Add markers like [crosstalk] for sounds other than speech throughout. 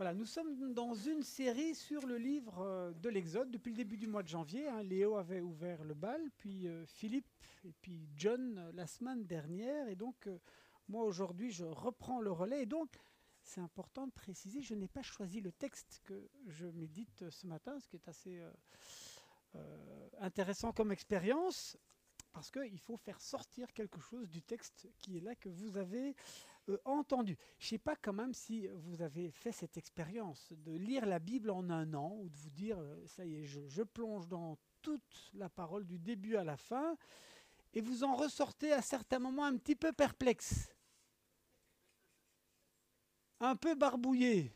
Voilà, nous sommes dans une série sur le livre euh, de l'Exode depuis le début du mois de janvier. hein. Léo avait ouvert le bal, puis euh, Philippe et puis John euh, la semaine dernière. Et donc, moi aujourd'hui, je reprends le relais. Et donc, c'est important de préciser, je n'ai pas choisi le texte que je médite ce matin, ce qui est assez intéressant comme expérience, parce qu'il faut faire sortir quelque chose du texte qui est là, que vous avez euh, entendu. Je ne sais pas quand même si vous avez fait cette expérience de lire la Bible en un an, ou de vous dire, euh, ça y est, je, plonge dans toute la parole du début à la fin, et vous en ressortez à certains moments un petit peu perplexe, un peu barbouillé.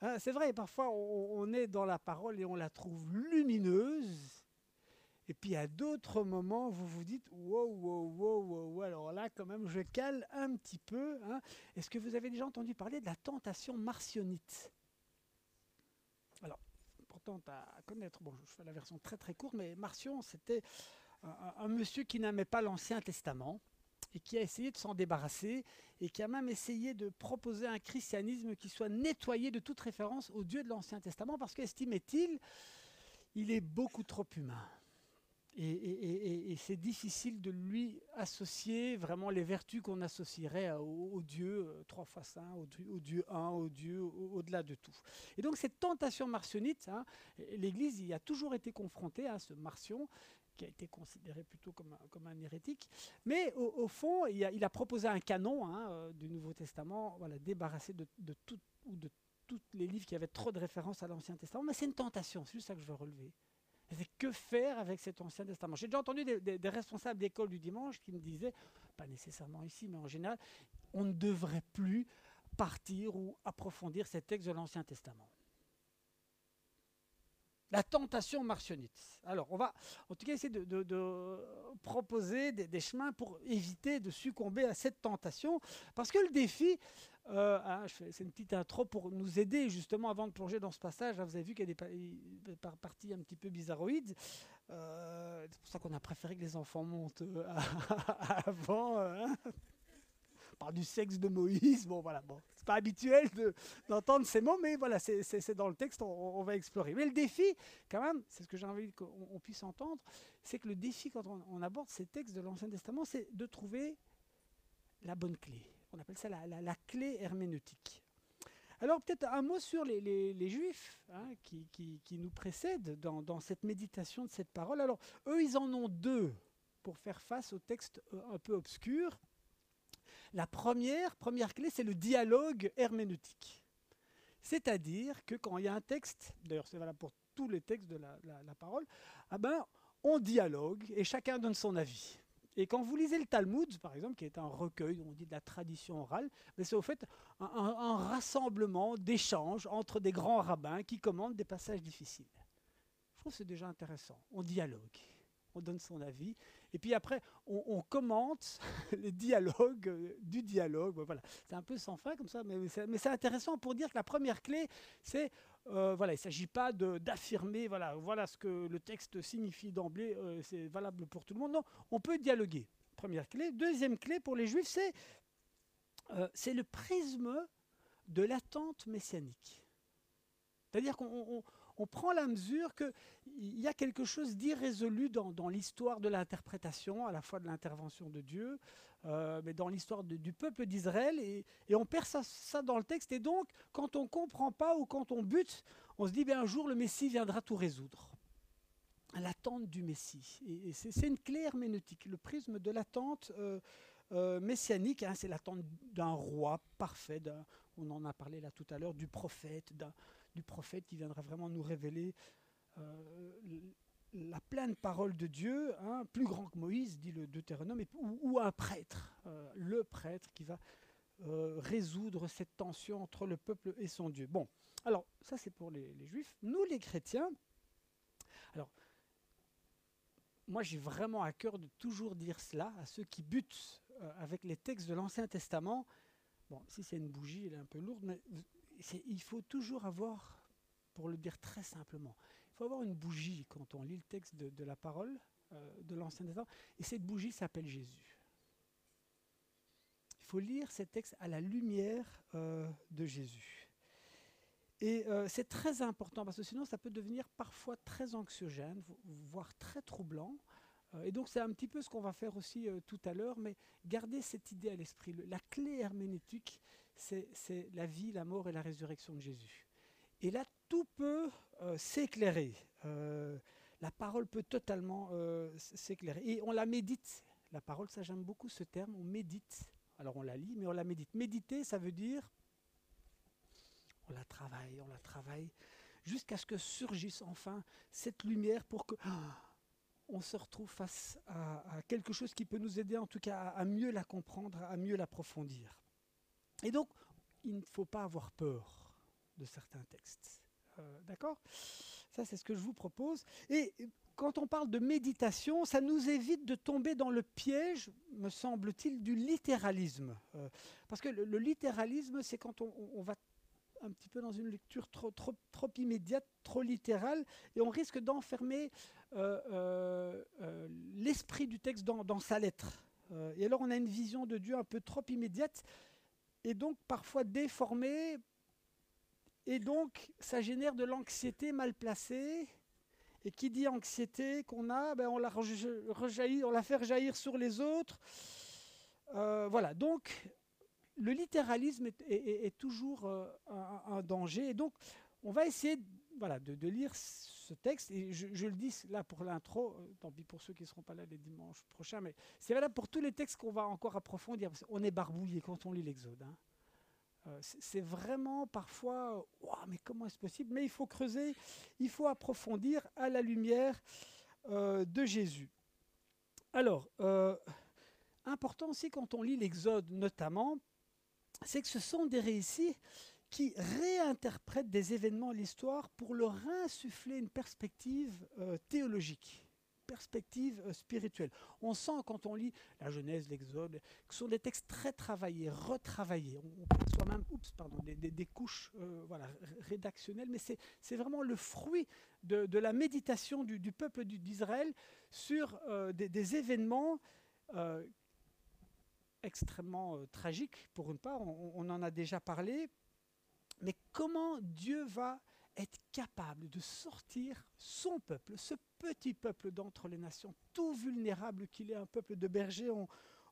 Hein, c'est vrai, parfois on, on est dans la parole et on la trouve lumineuse. Et puis à d'autres moments, vous vous dites wow, wow, wow, wow. Alors là, quand même, je cale un petit peu. hein. Est-ce que vous avez déjà entendu parler de la tentation martionnite? Alors, importante à connaître. Bon, je fais la version très très courte, mais Marcion, c'était un- un monsieur qui n'aimait pas l'Ancien Testament et qui a essayé de s'en débarrasser et qui a même essayé de proposer un christianisme qui soit nettoyé de toute référence au Dieu de l'Ancien Testament parce qu'estimait-il, il est beaucoup trop humain. Et, c'est difficile de lui associer vraiment les vertus qu'on associerait au, Dieu euh, trois fois saint, au, Dieu- au Dieu un, au Dieu au- au-delà de tout. Et donc cette tentation martionnite, hein, l'Église y a toujours été confrontée à ce martion qui a été considéré plutôt comme un, comme un hérétique. Mais au, fond, il a, proposé un canon hein, euh, du Nouveau Testament, voilà, débarrassé de, de de tous les livres qui avaient trop de références à l'Ancien Testament. Mais c'est une tentation, c'est juste ça que je veux relever. Que faire avec cet Ancien Testament? J'ai déjà entendu des, responsables d'école du dimanche qui me disaient, pas nécessairement ici, mais en général, on ne devrait plus partir ou approfondir ces textes de l'Ancien Testament. La tentation martionnite. Alors, on va en tout cas essayer de, proposer des chemins pour éviter de succomber à cette tentation. Parce que le défi, euh, fais- c'est une petite intro pour nous aider justement avant de plonger dans ce passage. vous avez vu qu'il y a des, pa- des par- parties un petit peu bizarroïdes. Euh, c'est pour ça qu'on a préféré que les enfants montent euh, [laughs] avant. hein. On parle du sexe de Moïse. Bon, voilà, c'est pas habituel de- d'entendre ces mots, mais voilà, c'est dans le texte, on, va explorer. Mais le défi, quand même, c'est ce que j'ai envie qu'on on puisse entendre, c'est que le défi quand on aborde ces textes de l'Ancien Testament, c'est de trouver la bonne clé. On appelle ça la, clé herméneutique. Alors peut-être un mot sur les, Juifs hein, qui, nous précèdent dans, cette méditation de cette parole. Alors eux, ils en ont deux pour faire face au texte euh, un peu obscur. La première, clé, c'est le dialogue herméneutique. C'est-à-dire que quand il y a un texte, d'ailleurs c'est valable pour tous les textes de la parole, ah ben, on dialogue et chacun donne son avis. Et quand vous lisez le Talmud, par exemple, qui est un recueil, on dit de la tradition orale, mais c'est au fait un, rassemblement d'échanges entre des grands rabbins qui commandent des passages difficiles. Je trouve que c'est déjà intéressant. On dialogue, on donne son avis, et puis après, on, commente [laughs] les dialogues euh, du dialogue. Voilà, c'est un peu sans fin comme ça, mais c'est intéressant pour dire que la première clé, c'est euh, voilà, il ne s'agit pas d'affirmer voilà, voilà ce que le texte signifie d'emblée, euh, c'est valable pour tout le monde. Non, on peut dialoguer. Première clé. Deuxième clé pour les juifs, c'est euh, le prisme de l'attente messianique. C'est-à-dire qu'on on- prend la mesure qu'il y a quelque chose d'irrésolu dans, l'histoire de l'interprétation, à la fois de l'intervention de Dieu, euh, mais dans l'histoire du peuple d'Israël, et, on perd ça, dans le texte. Et donc, quand on ne comprend pas ou quand on bute, on se dit, bien, un jour, le Messie viendra tout résoudre. L'attente du Messie. Et, c'est une clé herméneutique, le prisme de l'attente euh, euh, messianique, hein, c'est l'attente d'un roi parfait, on en a parlé là tout à l'heure, du prophète, du prophète qui viendra vraiment nous révéler euh, la pleine parole de Dieu, hein, plus grand que Moïse, dit le Deutéronome, ou, un prêtre, euh, le prêtre qui va euh, résoudre cette tension entre le peuple et son Dieu. Bon, alors ça c'est pour les, juifs. Nous les chrétiens, alors moi j'ai vraiment à cœur de toujours dire cela à ceux qui butent avec les textes de l'Ancien Testament. Bon, si c'est une bougie, elle est un peu lourde, mais il faut toujours avoir, pour le dire très simplement, il faut avoir une bougie quand on lit le texte de, la parole euh, de l'Ancien Testament, et cette bougie s'appelle Jésus. Il faut lire ces textes à la lumière euh, de Jésus. Et euh, c'est très important parce que sinon ça peut devenir parfois très anxiogène, voire très troublant. Et donc c'est un petit peu ce qu'on va faire aussi tout à l'heure, mais gardez cette idée à l'esprit. La clé herméneutique, c'est la vie, la mort et la résurrection de Jésus. Et là, tout peut s'éclairer. la parole peut totalement s'éclairer. Et on la médite. La parole, ça j'aime beaucoup ce terme, on médite. Alors on la lit, mais on la médite. Méditer, ça veut dire on la travaille, on la travaille, jusqu'à ce que surgisse enfin cette lumière pour que on se retrouve face à, quelque chose qui peut nous aider en tout cas à, mieux la comprendre, à mieux l'approfondir. Et donc, il ne faut pas avoir peur de certains textes. Euh, d'accord? Ça, c'est ce que je vous propose. Et quand on parle de méditation, ça nous évite de tomber dans le piège, me semble-t-il, du littéralisme. Euh, parce que le, littéralisme, c'est quand on, va un petit peu dans une lecture trop, trop, trop immédiate, trop littérale, et on risque d'enfermer euh, l'esprit du texte dans sa lettre. et alors on a une vision de Dieu un peu trop immédiate, et donc parfois déformée, et donc ça génère de l'anxiété mal placée. Et qui dit anxiété qu'on a, ben on, la fait rejaillir sur les autres. voilà, donc le littéralisme est, toujours euh, un, danger. Et donc, on va essayer voilà, de, lire ce texte. Et je, le dis là pour l'intro, euh, tant pis pour ceux qui ne seront pas là les dimanches prochains, mais c'est valable pour tous les textes qu'on va encore approfondir. On est barbouillé quand on lit l'Exode. Hein. Euh, c'est vraiment parfois, mais comment est-ce possible? Mais il faut creuser, il faut approfondir à la lumière de Jésus. Alors, important aussi quand on lit l'Exode notamment, c'est que ce sont des récits qui réinterprètent des événements de l'histoire pour leur insuffler une perspective euh, théologique, perspective euh, spirituelle. On sent quand on lit la Genèse, l'Exode, que ce sont des textes très travaillés, retravaillés. On, perçoit même oups, pardon, des, couches euh, voilà, rédactionnelles, mais c'est vraiment le fruit de, la méditation du, peuple d'Israël sur des, des, événements extrêmement euh, tragique pour une part, on, en a déjà parlé, mais comment Dieu va être capable de sortir son peuple, ce petit peuple d'entre les nations, tout vulnérable qu'il est, un peuple de bergers,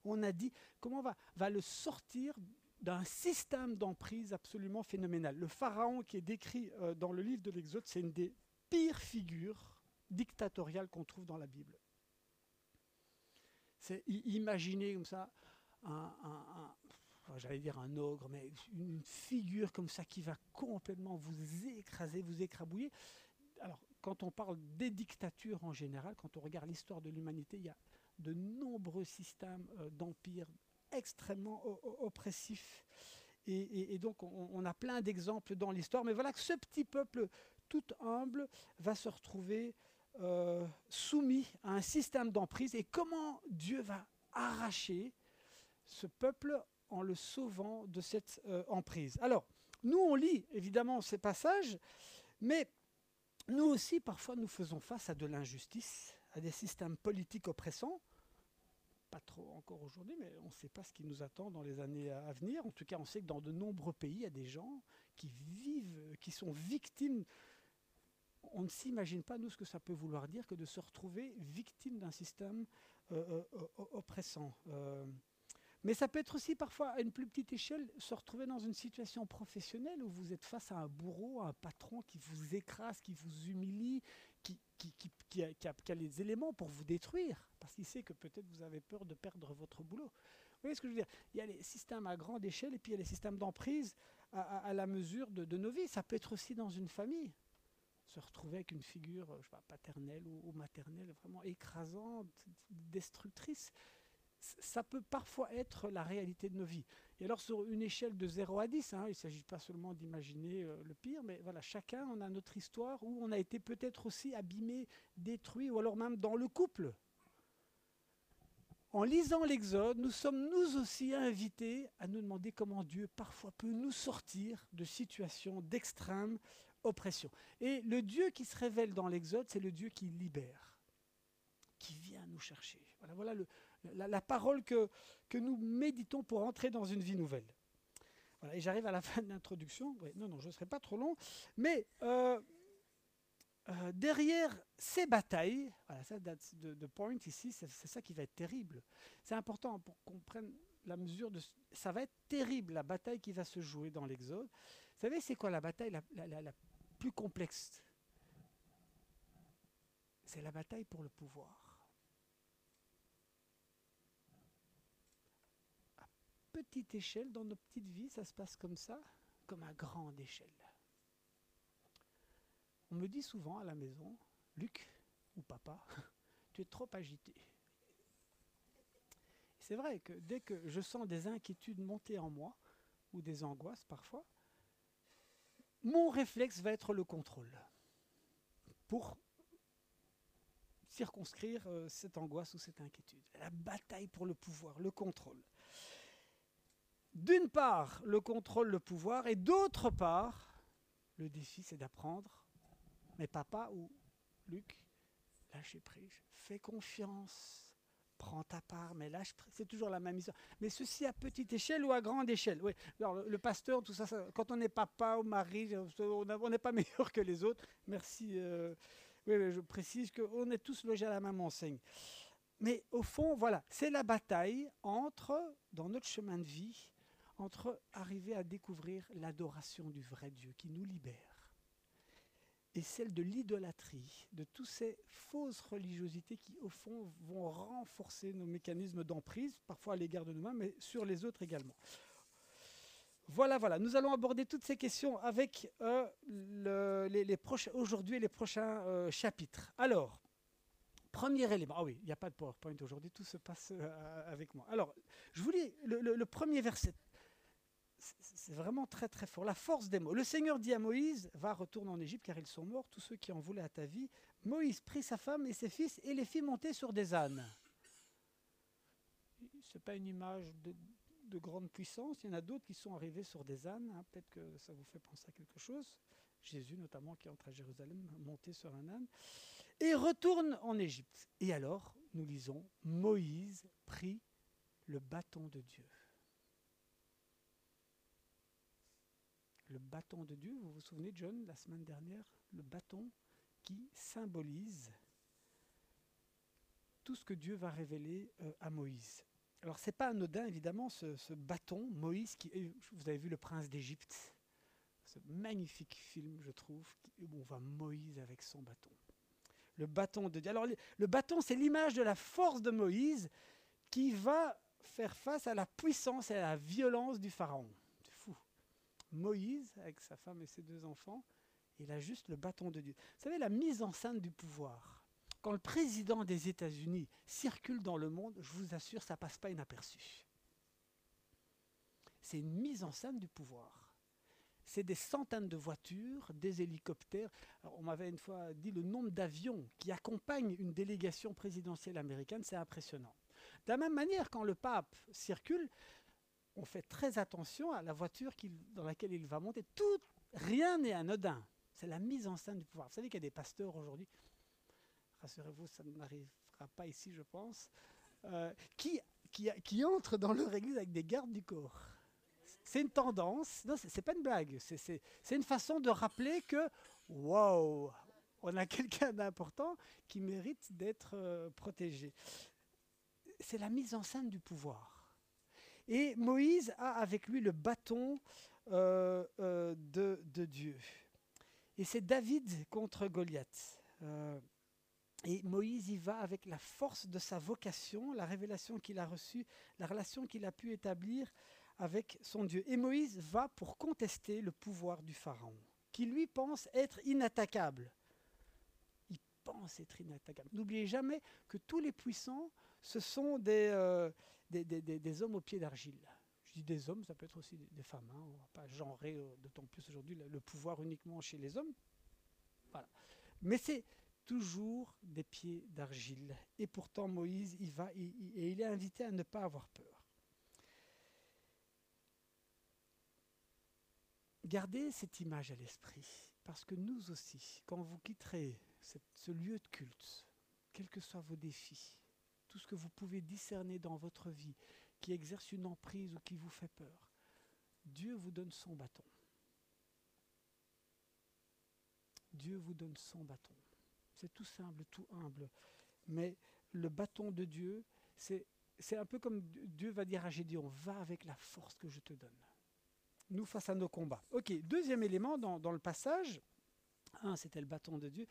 on, a dit, comment va, va le sortir d'un système d'emprise absolument phénoménal? Le pharaon qui est décrit euh, dans le livre de l'Exode, c'est une des pires figures dictatoriales qu'on trouve dans la Bible. C'est imaginer comme ça un, j'allais dire un ogre, mais une figure comme ça qui va complètement vous écraser, vous écrabouiller. Alors, quand on parle des dictatures en général, quand on regarde l'histoire de l'humanité, il y a de nombreux systèmes euh, d'empires extrêmement oppressifs. Et, donc, on, a plein d'exemples dans l'histoire. Mais voilà que ce petit peuple tout humble va se retrouver euh, soumis à un système d'emprise. Et comment Dieu va arracher ce peuple en le sauvant de cette euh, emprise. Alors, nous, on lit évidemment ces passages, mais nous aussi, parfois, nous faisons face à de l'injustice, à des systèmes politiques oppressants. Pas trop encore aujourd'hui, mais on ne sait pas ce qui nous attend dans les années à venir. En tout cas, on sait que dans de nombreux pays, il y a des gens qui vivent, qui sont victimes. On ne s'imagine pas, nous, ce que ça peut vouloir dire que de se retrouver victime d'un système euh, euh, oppressant. Mais ça peut être aussi parfois à une plus petite échelle se retrouver dans une situation professionnelle où vous êtes face à un bourreau, à un patron qui vous écrase, qui vous humilie, qui, qui, a, les éléments pour vous détruire, parce qu'il sait que peut-être vous avez peur de perdre votre boulot. Vous voyez ce que je veux dire? Il y a les systèmes à grande échelle et puis il y a les systèmes d'emprise à, la mesure de, nos vies. Ça peut être aussi dans une famille se retrouver avec une figure paternelle ou maternelle vraiment écrasante, destructrice ça peut parfois être la réalité de nos vies. Et alors sur une échelle de 0 à 10, hein, il ne s'agit pas seulement d'imaginer euh, le pire, mais voilà, chacun on a notre histoire où on a été peut-être aussi abîmé, détruit, ou alors même dans le couple. En lisant l'Exode, nous sommes nous aussi invités à nous demander comment Dieu parfois peut nous sortir de situations d'extrême oppression. Et le Dieu qui se révèle dans l'Exode, c'est le Dieu qui libère, qui vient nous chercher. Voilà, voilà le, la, parole que, que nous méditons pour entrer dans une vie nouvelle. Voilà, et j'arrive à la [laughs] fin de l'introduction. non, non, je ne serai pas trop long. Mais euh, euh, derrière ces batailles, voilà, ça date de, point ici, c'est ça qui va être terrible. C'est important pour qu'on prenne la mesure de... Ça va être terrible, la bataille qui va se jouer dans l'Exode. Vous savez, c'est quoi la bataille la plus complexe? C'est la bataille pour le pouvoir. Petite échelle, dans nos petites vies, ça se passe comme ça, comme à grande échelle. On me dit souvent à la maison, Luc ou papa, [laughs] tu es trop agité. C'est vrai que dès que je sens des inquiétudes monter en moi, ou des angoisses parfois, mon réflexe va être le contrôle. Pour circonscrire euh, cette angoisse ou cette inquiétude. La bataille pour le pouvoir, le contrôle. D'une part, le contrôle, le pouvoir, et d'autre part, le défi, c'est d'apprendre mais papa ou Luc, lâchez prise, fais confiance, prends ta part, mais lâche. C'est toujours la même histoire. Mais ceci à petite échelle ou à grande échelle. Oui. Alors, le, pasteur, tout ça, quand on n'est papa ou mari, on n'est pas [laughs] meilleur que les autres. Merci. Euh, oui, je précise qu'on est tous logés à la même enseigne. Mais au fond, voilà, c'est la bataille entre, dans notre chemin de vie, entre arriver à découvrir l'adoration du vrai Dieu qui nous libère et celle de l'idolâtrie, de toutes ces fausses religiosités qui, au fond, vont renforcer nos mécanismes d'emprise, parfois à l'égard de nous-mêmes, mais sur les autres également. Voilà, voilà. Nous allons aborder toutes ces questions avec euh, les, aujourd'hui et les prochains euh, chapitres. Alors, premier élément. Ah oui, il n'y a pas de PowerPoint aujourd'hui, tout se passe euh, avec moi. Alors, je vous lis le premier verset c'est vraiment très très fort. La force des mots. Le Seigneur dit à Moïse, va retourner en Égypte car ils sont morts, tous ceux qui en voulaient à ta vie. Moïse prit sa femme et ses fils et les fit monter sur des ânes. Ce n'est pas une image de, grande puissance. Il y en a d'autres qui sont arrivés sur des ânes. Hein. Peut-être que ça vous fait penser à quelque chose. Jésus notamment qui entre à Jérusalem, monté sur un âne. Et retourne en Égypte. Et alors, nous lisons, Moïse prit le bâton de Dieu. Le bâton de Dieu. Vous vous souvenez, John, la semaine dernière Le bâton qui symbolise tout ce que Dieu va révéler euh, à Moïse. Alors, ce n'est pas anodin, évidemment, ce, bâton, Moïse, qui, vous avez vu Le Prince d'Égypte, ce magnifique film, je trouve, où on voit Moïse avec son bâton. Le bâton de Dieu. Alors, le bâton, c'est l'image de la force de Moïse qui va faire face à la puissance et à la violence du Pharaon. Moïse, avec sa femme et ses deux enfants, il a juste le bâton de Dieu. Vous savez, la mise en scène du pouvoir. Quand le président des États-Unis circule dans le monde, je vous assure, ça passe pas inaperçu. C'est une mise en scène du pouvoir. C'est des centaines de voitures, des hélicoptères. on m'avait une fois dit le nombre d'avions qui accompagnent une délégation présidentielle américaine, c'est impressionnant. De la même manière, quand le pape circule, on fait très attention à la voiture dans laquelle il va monter. Rien n'est anodin. C'est la mise en scène du pouvoir. Vous savez qu'il y a des pasteurs aujourd'hui, rassurez-vous, ça n'arrivera pas ici, je pense, euh, qui, qui, entrent dans leur église avec des gardes du corps. C'est une tendance, non, c'est pas une blague, c'est une façon de rappeler que, wow, on a [laughs] quelqu'un d'important qui mérite d'être euh, protégé. C'est la mise en scène du pouvoir. Et Moïse a avec lui le bâton euh, euh, de, Dieu. Et c'est David contre Goliath. Euh, et Moïse y va avec la force de sa vocation, la révélation qu'il a reçue, la relation qu'il a pu établir avec son Dieu. Et Moïse va pour contester le pouvoir du Pharaon, qui lui pense être inattaquable. Il pense être inattaquable. N'oubliez jamais que tous les puissants, ce sont des, des, hommes au pied d'argile. Je dis des hommes, ça peut être aussi des, femmes. Hein. On ne va pas genrer, euh, d'autant plus aujourd'hui, le, pouvoir uniquement chez les hommes. Voilà. Mais c'est toujours des pieds d'argile. Et pourtant, Moïse, il va et il est invité à ne pas avoir peur. Gardez cette image à l'esprit, parce que nous aussi, quand vous quitterez ce lieu de culte, quels que soient vos défis, tout ce que vous pouvez discerner dans votre vie qui exerce une emprise ou qui vous fait peur. Dieu vous donne son bâton. Dieu vous donne son bâton. C'est tout simple, tout humble. Mais le bâton de Dieu, c'est, un peu comme Dieu va dire à Gédéon, va avec la force que je te donne. Nous face à nos combats. Ok, deuxième élément dans, dans le passage, un, c'était le bâton de Dieu,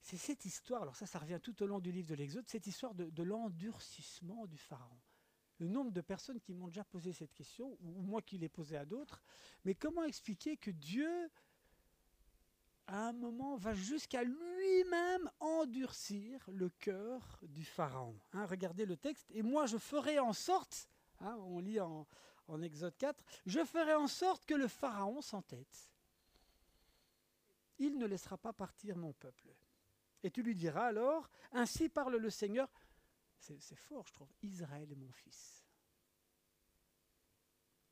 c'est cette histoire, alors ça, ça revient tout au long du livre de l'Exode, cette histoire de, l'endurcissement du Pharaon. Le nombre de personnes qui m'ont déjà posé cette question, ou moi qui l'ai posée à d'autres, mais comment expliquer que Dieu à un moment, va jusqu'à lui-même endurcir le cœur du Pharaon? Hein, regardez le texte. Et moi, je ferai en sorte, hein, on lit en Exode 4, je ferai en sorte que le Pharaon s'entête. Il ne laissera pas partir mon peuple. Et tu lui diras alors, ainsi parle le Seigneur, c'est fort je trouve, Israël est mon fils.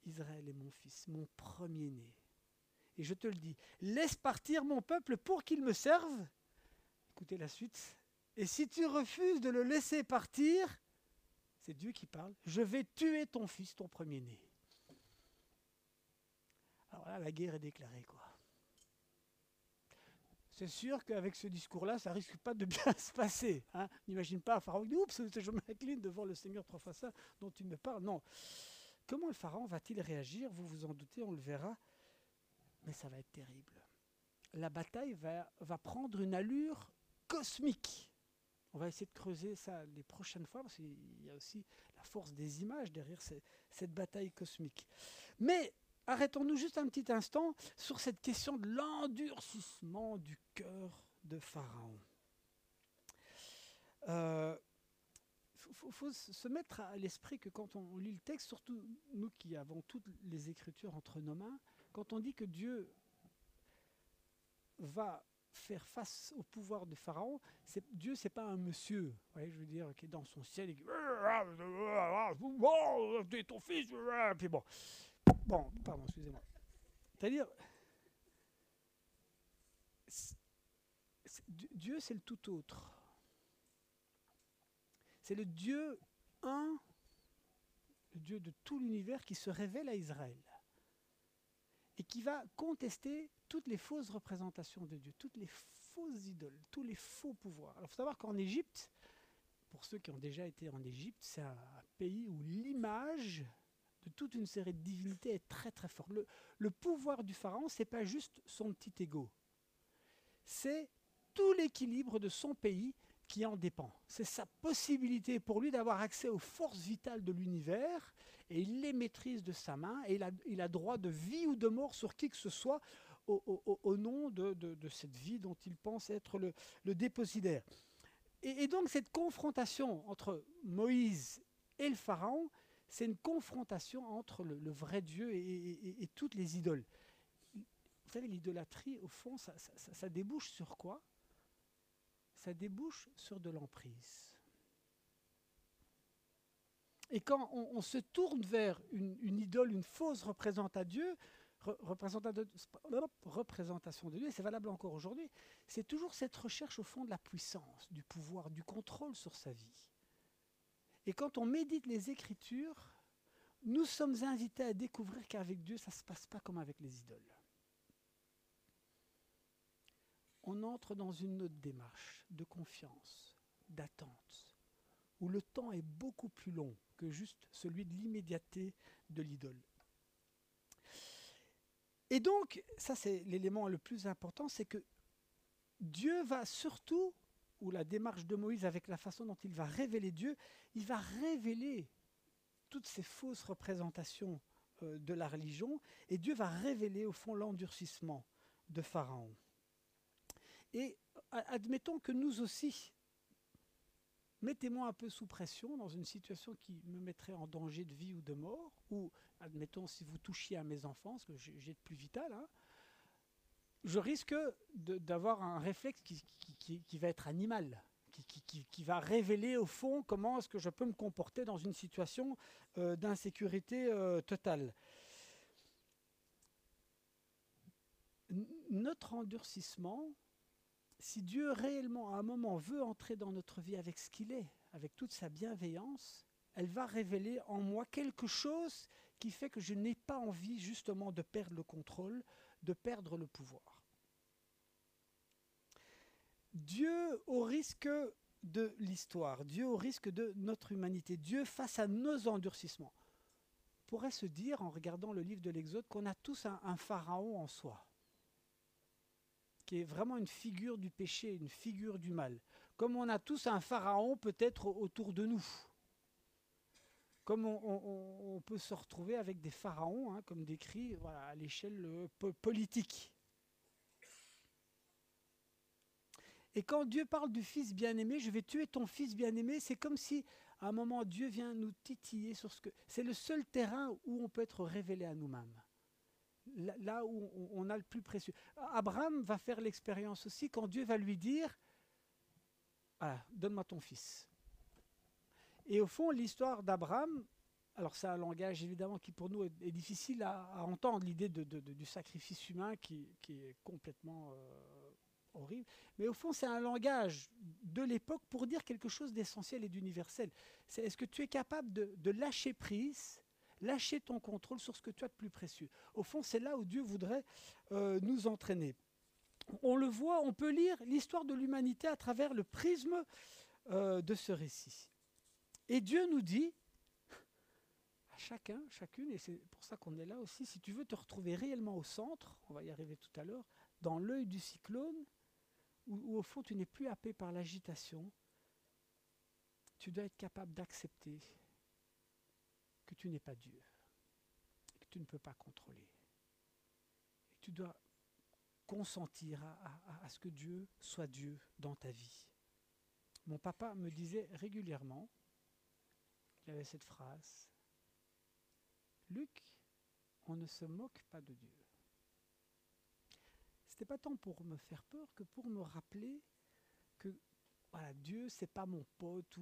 Israël est mon fils, mon premier-né. Et je te le dis, laisse partir mon peuple pour qu'il me serve. Écoutez la suite. Et si tu refuses de le laisser partir, c'est Dieu qui parle, je vais tuer ton fils, ton premier-né. Alors là, la guerre est déclarée, quoi. C'est sûr qu'avec ce discours-là, ça risque pas de [laughs] bien se passer. Hein. N'imagine pas un pharaon qui dit Oups, je m'incline devant le Seigneur trois fois ça dont il me parle. Non. Comment le pharaon va-t-il réagir? Vous vous en doutez, on le verra mais ça va être terrible. La bataille va, va prendre une allure cosmique. On va essayer de creuser ça les prochaines fois, parce qu'il y a aussi la force des images derrière cette bataille cosmique. Mais arrêtons-nous juste un petit instant sur cette question de l'endurcissement du cœur de Pharaon. Il euh, faut, se mettre à l'esprit que quand on lit le texte, surtout nous qui avons toutes les Écritures entre nos mains, quand on dit que Dieu va faire face au pouvoir de Pharaon, c'est, Dieu, c'est pas un monsieur, je veux dire, qui est dans son ciel et qui oh, ton fils, puis bon, bon, pardon, excusez-moi. C'est-à-dire, Dieu, c'est le tout autre. C'est le Dieu un, le Dieu de tout l'univers qui se révèle à Israël et qui va contester toutes les fausses représentations de Dieu, toutes les fausses idoles, tous les faux pouvoirs. Alors il faut savoir qu'en Égypte, pour ceux qui ont déjà été en Égypte, c'est un pays où l'image toute une série de divinités est très très forte. Le, pouvoir du pharaon, c'est pas juste son petit ego, c'est tout l'équilibre de son pays qui en dépend. C'est sa possibilité pour lui d'avoir accès aux forces vitales de l'univers et il les maîtrise de sa main et il a, droit de vie ou de mort sur qui que ce soit au, nom de, cette vie dont il pense être le, dépositaire. Et, donc cette confrontation entre Moïse et le Pharaon, c'est une confrontation entre le, vrai Dieu et, toutes les idoles. Vous savez, l'idolâtrie, au fond, ça, débouche sur quoi? Ça débouche sur de l'emprise. Et quand on, se tourne vers une, idole, une fausse représentation à Dieu, représentation de Dieu, c'est valable encore aujourd'hui, c'est toujours cette recherche au fond de la puissance, du pouvoir, du contrôle sur sa vie. Et quand on médite les Écritures, nous sommes invités à découvrir qu'avec Dieu, ça ne se passe pas comme avec les idoles. On entre dans une autre démarche de confiance, d'attente, où le temps est beaucoup plus long que juste celui de l'immédiateté de l'idole. Et donc, ça c'est l'élément le plus important, c'est que Dieu va surtout, ou la démarche de Moïse avec la façon dont il va révéler Dieu, il va révéler toutes ces fausses représentations euh, de la religion, et Dieu va révéler au fond l'endurcissement de Pharaon. Et admettons que nous aussi, mettez-moi un peu sous pression dans une situation qui me mettrait en danger de vie ou de mort, ou admettons si vous touchiez à mes enfants, ce que j'ai de plus vital, hein, je risque d'avoir un réflexe qui, va être animal, qui, va révéler au fond comment est-ce que je peux me comporter dans une situation euh, d'insécurité euh, totale. Notre endurcissement, si Dieu réellement à un moment veut entrer dans notre vie avec ce qu'il est, avec toute sa bienveillance, elle va révéler en moi quelque chose qui fait que je n'ai pas envie justement de perdre le contrôle, de perdre le pouvoir. Dieu au risque de l'histoire, Dieu au risque de notre humanité, Dieu face à nos endurcissements, pourrait se dire en regardant le livre de l'Exode qu'on a tous un, un pharaon en soi qui est vraiment une figure du péché, une figure du mal. Comme on a tous un pharaon peut-être autour de nous. Comme on, peut se retrouver avec des pharaons, hein, comme décrit à l'échelle euh, politique. Et quand Dieu parle du fils bien-aimé, je vais tuer ton fils bien-aimé, c'est comme si à un moment Dieu vient nous titiller sur ce que... C'est le seul terrain où on peut être révélé à nous-mêmes là où on a le plus précieux. Abraham va faire l'expérience aussi quand Dieu va lui dire, donne-moi ton fils. Et au fond, l'histoire d'Abraham, alors c'est un langage évidemment qui pour nous est, difficile à, entendre, l'idée du sacrifice humain qui, est complètement euh, horrible, mais au fond c'est un langage de l'époque pour dire quelque chose d'essentiel et d'universel. C'est est-ce que tu es capable de lâcher prise lâcher ton contrôle sur ce que tu as de plus précieux? Au fond, c'est là où Dieu voudrait euh, nous entraîner. On le voit, on peut lire l'histoire de l'humanité à travers le prisme euh, de ce récit. Et Dieu nous dit à chacun, chacune, et c'est pour ça qu'on est là aussi, si tu veux te retrouver réellement au centre, on va y arriver tout à l'heure, dans l'œil du cyclone, où au fond tu n'es plus happé par l'agitation, tu dois être capable d'accepter que tu n'es pas Dieu, que tu ne peux pas contrôler. Et tu dois consentir à, ce que Dieu soit Dieu dans ta vie. Mon papa me disait régulièrement, il y avait cette phrase, Luc, on ne se moque pas de Dieu. C'était pas tant pour me faire peur que pour me rappeler que voilà, Dieu, c'est pas mon pote.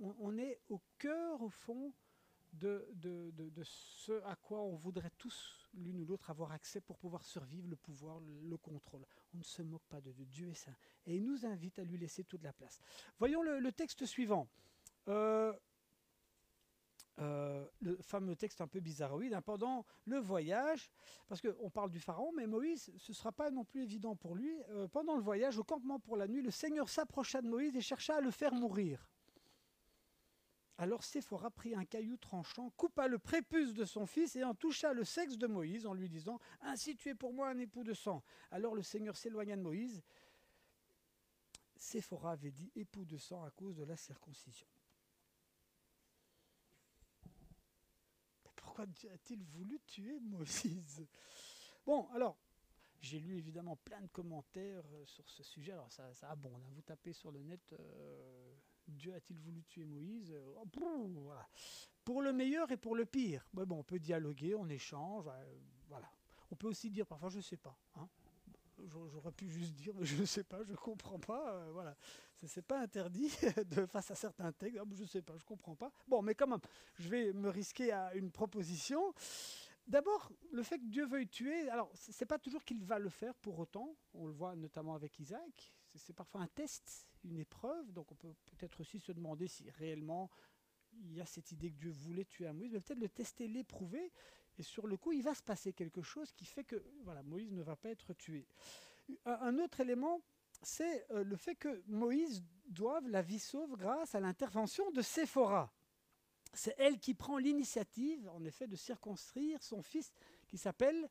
On, est au cœur, au fond, de, ce à quoi on voudrait tous, l'une ou l'autre, avoir accès pour pouvoir survivre, le pouvoir, le, contrôle. On ne se moque pas de Dieu, est saint. Et il nous invite à lui laisser toute la place. Voyons le, texte suivant. Euh, euh, le fameux texte un peu bizarroïde, hein, pendant le voyage, parce qu'on parle du pharaon, mais Moïse, ce ne sera pas non plus évident pour lui. Euh, pendant le voyage, au campement pour la nuit, le Seigneur s'approcha de Moïse et chercha à le faire mourir. Alors Séphora prit un caillou tranchant, coupa le prépuce de son fils et en toucha le sexe de Moïse en lui disant Ainsi tu es pour moi un époux de sang. Alors le Seigneur s'éloigna de Moïse. Séphora avait dit époux de sang à cause de la circoncision. Pourquoi a-t-il voulu tuer Moïse Bon, alors, j'ai lu évidemment plein de commentaires euh, sur ce sujet. Alors ça, ça abonde. Hein. Vous tapez sur le net. Euh, Dieu a-t-il voulu tuer Moïse? Oh, Pour le meilleur et pour le pire. bon, on peut dialoguer, on échange. Euh, voilà. On peut aussi dire parfois je ne sais pas. Hein. J'aurais pu juste dire je ne sais pas, je ne comprends pas. Euh, voilà. Ce n'est pas interdit [laughs] de, face à certains textes. je ne sais pas, je ne comprends pas. Bon, mais quand même, je vais me risquer à une proposition. D'abord, le fait que Dieu veuille tuer, alors c'est pas toujours qu'il va le faire pour autant. On le voit notamment avec Isaac. C'est parfois un test une épreuve, donc on peut peut-être aussi se demander si réellement il y a cette idée que Dieu voulait tuer Moïse, mais peut-être le tester, l'éprouver, et sur le coup, il va se passer quelque chose qui fait que voilà, Moïse ne va pas être tué. Un autre élément, c'est euh, le fait que Moïse doive la vie sauve grâce à l'intervention de Séphora. C'est elle qui prend l'initiative, en effet, de circonstruire son fils qui s'appelle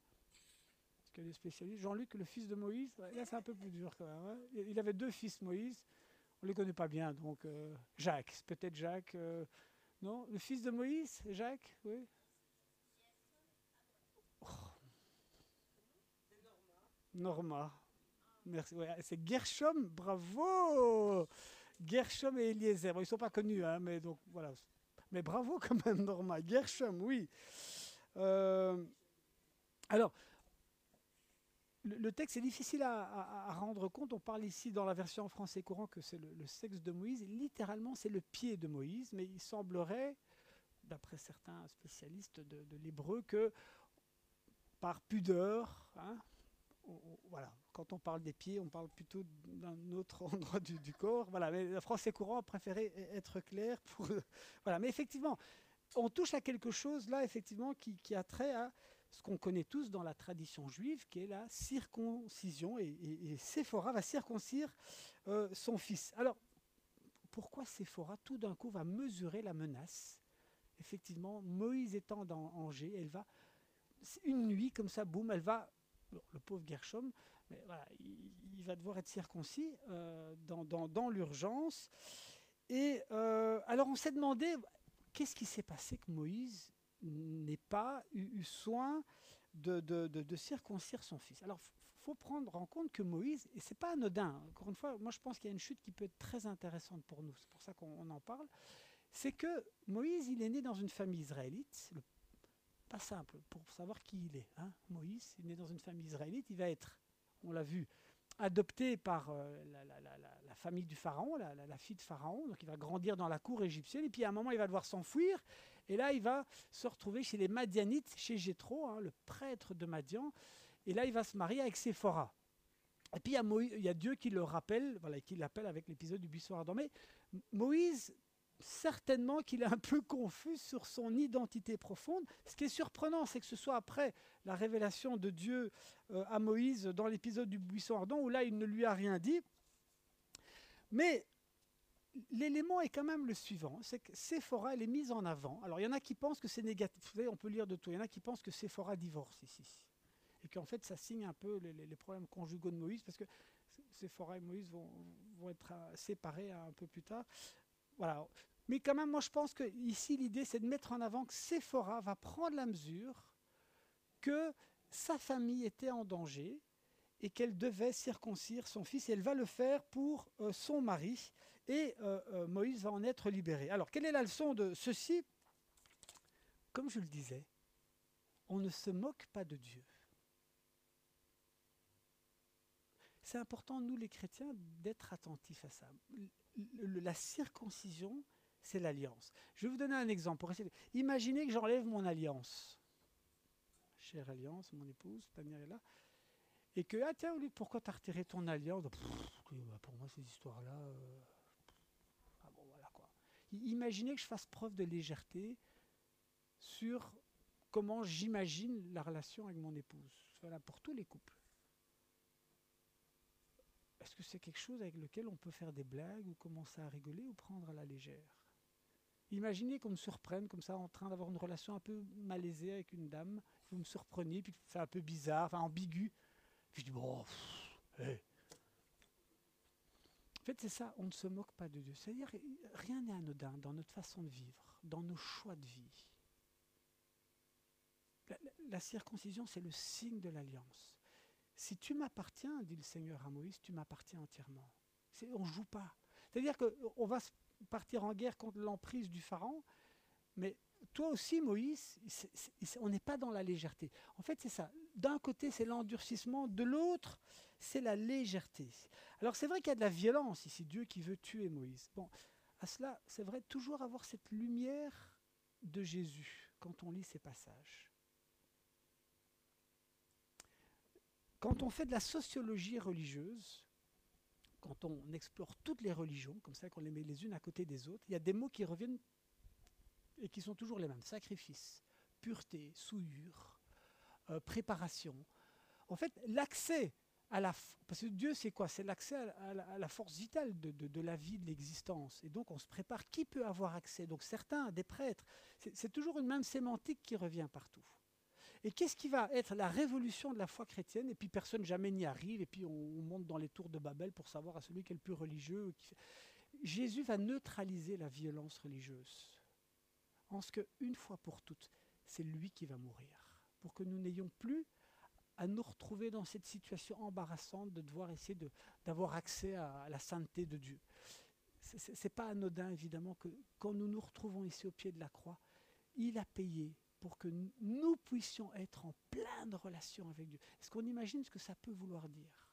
Jean-Luc, le fils de Moïse, là c'est un peu plus dur quand même. Hein. Il avait deux fils Moïse, on ne les connaît pas bien, donc euh, Jacques, peut-être Jacques. Euh, non Le fils de Moïse, Jacques Oui. Oh. Norma. Merci. c'est Gershom, bravo Gershom et Eliezer. ils ne sont pas connus, hein, mais donc voilà. Mais bravo [laughs] quand même, Norma. Gershom, oui. Euh, alors, le, texte est difficile à, rendre compte. On parle ici dans la version en français courant que c'est le, sexe de Moïse. Littéralement, c'est le pied de Moïse, mais il semblerait, d'après certains spécialistes de, l'hébreu, que par pudeur, hein, voilà, quand on parle des pieds, on parle plutôt d'un autre [laughs] endroit du, corps. Voilà, mais le français courant a préféré e-, être clair. [laughs] Voilà, mais effectivement, on touche à quelque chose là, effectivement, qui, a trait à ce qu'on connaît tous dans la tradition juive, qui est la circoncision. Et, et, Séphora va circoncire euh, son fils. Alors, pourquoi Séphora, tout d'un coup, va mesurer la menace? Effectivement, Moïse étant dans Angers, elle va, une nuit comme ça, boum, elle va le pauvre Gershom, il, va devoir être circoncis euh, dans, l'urgence. Et euh, alors on s'est demandé, qu'est-ce qui s'est passé que Moïse n'ait pas eu, soin de, circoncire son fils? Alors il faut prendre en compte que Moïse, et c'est pas anodin, encore une fois, moi je pense qu'il y a une chute qui peut être très intéressante pour nous, c'est pour ça qu'on en parle, c'est que Moïse, il est né dans une famille israélite, le pas simple pour savoir qui il est. Hein. Moïse, il est né dans une famille israélite, il va être, on l'a vu, adopté par euh, la, famille du pharaon, la, fille de pharaon, donc il va grandir dans la cour égyptienne, et puis à un moment il va devoir s'enfuir, et là il va se retrouver chez les Madianites, chez Jéthro, hein, le prêtre de Madian, et là il va se marier avec Séphora. Et puis il y, y a Dieu qui le rappelle, voilà, qui l'appelle avec l'épisode du buisson ardent. Mais Moïse certainement qu'il est un peu confus sur son identité profonde. Ce qui est surprenant, c'est que ce soit après la révélation de Dieu euh, à Moïse dans l'épisode du buisson ardent, où là, il ne lui a rien dit. Mais l'élément est quand même le suivant, c'est que Séphora, elle est mise en avant. Alors, il y en a qui pensent que c'est négatif. Vous savez, on peut lire de tout. Il y en a qui pensent que Séphora divorce ici. Et qu'en fait, ça signe un peu les, problèmes conjugaux de Moïse, parce que Séphora et Moïse vont, vont être euh, séparés un peu plus tard. Voilà. Mais quand même, moi je pense que ici l'idée c'est de mettre en avant que Séphora va prendre la mesure que sa famille était en danger et qu'elle devait circoncire son fils et elle va le faire pour euh, son mari et euh, euh, Moïse va en être libéré. Alors quelle est la leçon de ceci? Comme je le disais, on ne se moque pas de Dieu. C'est important, nous les chrétiens, d'être attentifs à ça la circoncision, c'est l'alliance. Je vais vous donner un exemple. Imaginez que j'enlève mon alliance. Chère alliance, mon épouse, Tania est là. Et que, ah tiens, pourquoi t'as retiré ton alliance bah, Pour moi, ces histoires-là. Euh, ah voilà quoi. Imaginez que je fasse preuve de légèreté sur comment j'imagine la relation avec mon épouse. Voilà, pour tous les couples est-ce que c'est quelque chose avec lequel on peut faire des blagues ou commencer à rigoler ou prendre à la légère? Imaginez qu'on me surprenne comme ça en train d'avoir une relation un peu malaisée avec une dame, vous me surprenez, puis c'est un peu bizarre, enfin ambigu. Puis je dis, bon, En fait, c'est ça, on ne se moque pas de Dieu. C'est-à-dire, rien n'est anodin dans notre façon de vivre, dans nos choix de vie. la circoncision, c'est le signe de l'alliance. Si tu m'appartiens, dit le Seigneur à Moïse, tu m'appartiens entièrement. On ne joue pas. C'est-à-dire qu'on va partir en guerre contre l'emprise du Pharaon, mais toi aussi, Moïse, on n'est pas dans la légèreté. En fait, c'est ça. D'un côté, c'est l'endurcissement, de l'autre, c'est la légèreté. Alors, c'est vrai qu'il y a de la violence ici, Dieu qui veut tuer Moïse. Bon, à cela, c'est vrai toujours avoir cette lumière de Jésus quand on lit ces passages. Quand on fait de la sociologie religieuse, quand on explore toutes les religions, comme ça qu'on les met les unes à côté des autres, il y a des mots qui reviennent et qui sont toujours les mêmes. Sacrifice, pureté, souillure, euh, préparation. En fait, l'accès à la... Parce que Dieu, c'est quoi? C'est l'accès à, la force vitale de, de la vie, de l'existence. Et donc, on se prépare. Qui peut avoir accès? Donc, certains, des prêtres. C'est toujours une même sémantique qui revient partout. Et qu'est-ce qui va être la révolution de la foi chrétienne? Et puis personne jamais n'y arrive, et puis on, monte dans les tours de Babel pour savoir à celui qui est le plus religieux. Jésus va neutraliser la violence religieuse. En ce qu'une fois pour toutes, c'est lui qui va mourir. Pour que nous n'ayons plus à nous retrouver dans cette situation embarrassante de devoir essayer d'avoir accès à, la sainteté de Dieu. Ce n'est pas anodin, évidemment, que quand nous nous retrouvons ici au pied de la croix, il a payé pour que nous puissions être en pleine relation avec Dieu. Est-ce qu'on imagine ce que ça peut vouloir dire?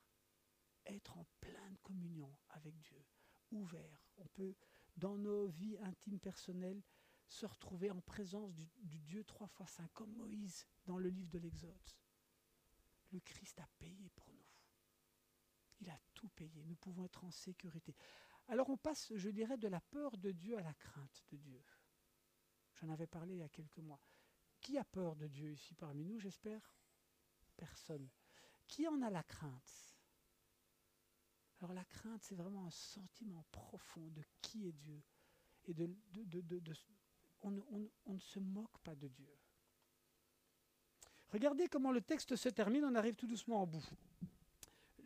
Être en pleine communion avec Dieu, ouvert. On peut, dans nos vies intimes personnelles, se retrouver en présence du, Dieu trois fois saint, comme Moïse dans le livre de l'Exode. Le Christ a payé pour Il a tout payé. Nous pouvons être en sécurité. Alors on passe, je dirais, de la peur de Dieu à la crainte de Dieu. J'en avais parlé il y a quelques mois. Qui a peur de Dieu ici parmi nous, j'espère? Personne. Qui en a la crainte? Alors la crainte, c'est vraiment un sentiment profond de qui est Dieu. Et de, on, on ne se moque pas de Dieu. Regardez comment le texte se termine, on arrive tout doucement au bout.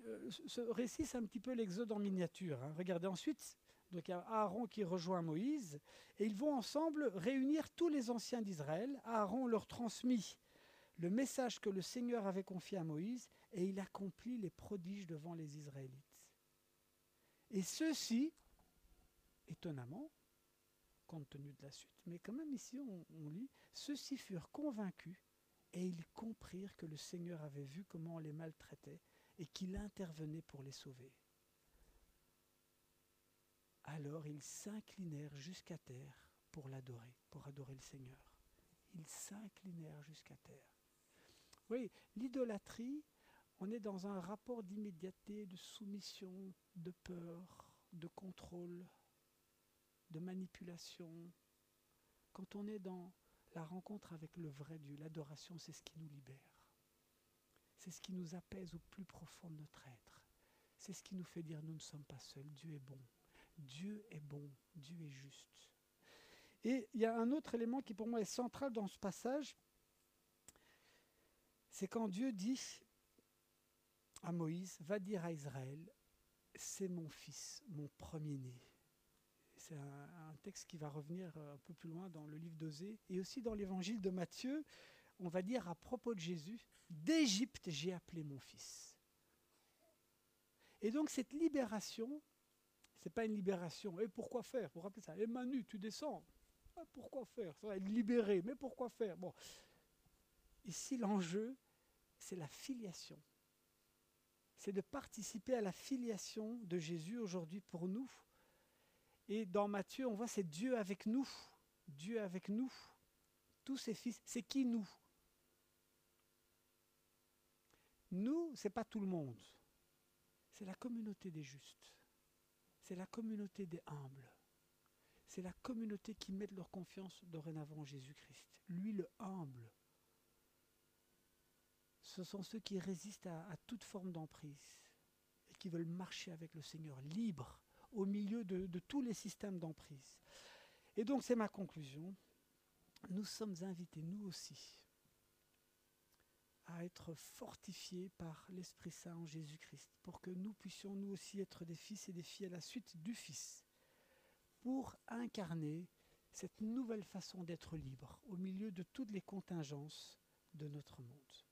Euh, ce récit, c'est un petit peu l'exode en miniature. Hein. Regardez ensuite, donc il y a Aaron qui rejoint Moïse, et ils vont ensemble réunir tous les anciens d'Israël. Aaron leur transmit le message que le Seigneur avait confié à Moïse, et il accomplit les prodiges devant les Israélites. Et ceux-ci, étonnamment, compte tenu de la suite, mais quand même ici on, on lit, ceux-ci furent convaincus et ils comprirent que le Seigneur avait vu comment on les maltraitait et qu'il intervenait pour les sauver. Alors ils s'inclinèrent jusqu'à terre pour l'adorer, pour adorer le Seigneur. Ils s'inclinèrent jusqu'à terre. Oui, l'idolâtrie, on est dans un rapport d'immédiateté, de soumission, de peur, de contrôle, de manipulation. Quand on est dans la rencontre avec le vrai Dieu, l'adoration, c'est ce qui nous libère. C'est ce qui nous apaise au plus profond de notre être. C'est ce qui nous fait dire nous ne sommes pas seuls, Dieu est bon. Dieu est bon, Dieu est juste. Et il y a un autre élément qui pour moi est central dans ce passage, c'est quand Dieu dit à Moïse, va dire à Israël, c'est mon fils, mon premier-né. C'est un, texte qui va revenir un peu plus loin dans le livre d'Osée et aussi dans l'évangile de Matthieu on va dire à propos de Jésus, d'Égypte j'ai appelé mon fils. Et donc cette libération, n'est pas une libération. Et pourquoi faire? Pour rappeler ça? Et Manu, tu descends. Ah, pourquoi faire? Ça va être libéré, mais pourquoi faire? Bon. Ici, l'enjeu, c'est la filiation. C'est de participer à la filiation de Jésus aujourd'hui pour nous. Et dans Matthieu, on voit c'est Dieu avec nous. Dieu avec nous. Tous ses fils. C'est qui nous? Nous, ce n'est pas tout le monde. C'est la communauté des justes. C'est la communauté des humbles. C'est la communauté qui met leur confiance dorénavant en Jésus-Christ. Lui, le humble. Ce sont ceux qui résistent à, toute forme d'emprise et qui veulent marcher avec le Seigneur libre au milieu de, de tous les systèmes d'emprise. Et donc c'est ma conclusion. Nous sommes invités, nous aussi, à être fortifiés par l'Esprit Saint en Jésus-Christ, pour que nous puissions nous aussi être des fils et des filles à la suite du Fils, pour incarner cette nouvelle façon d'être libre au milieu de toutes les contingences de notre monde.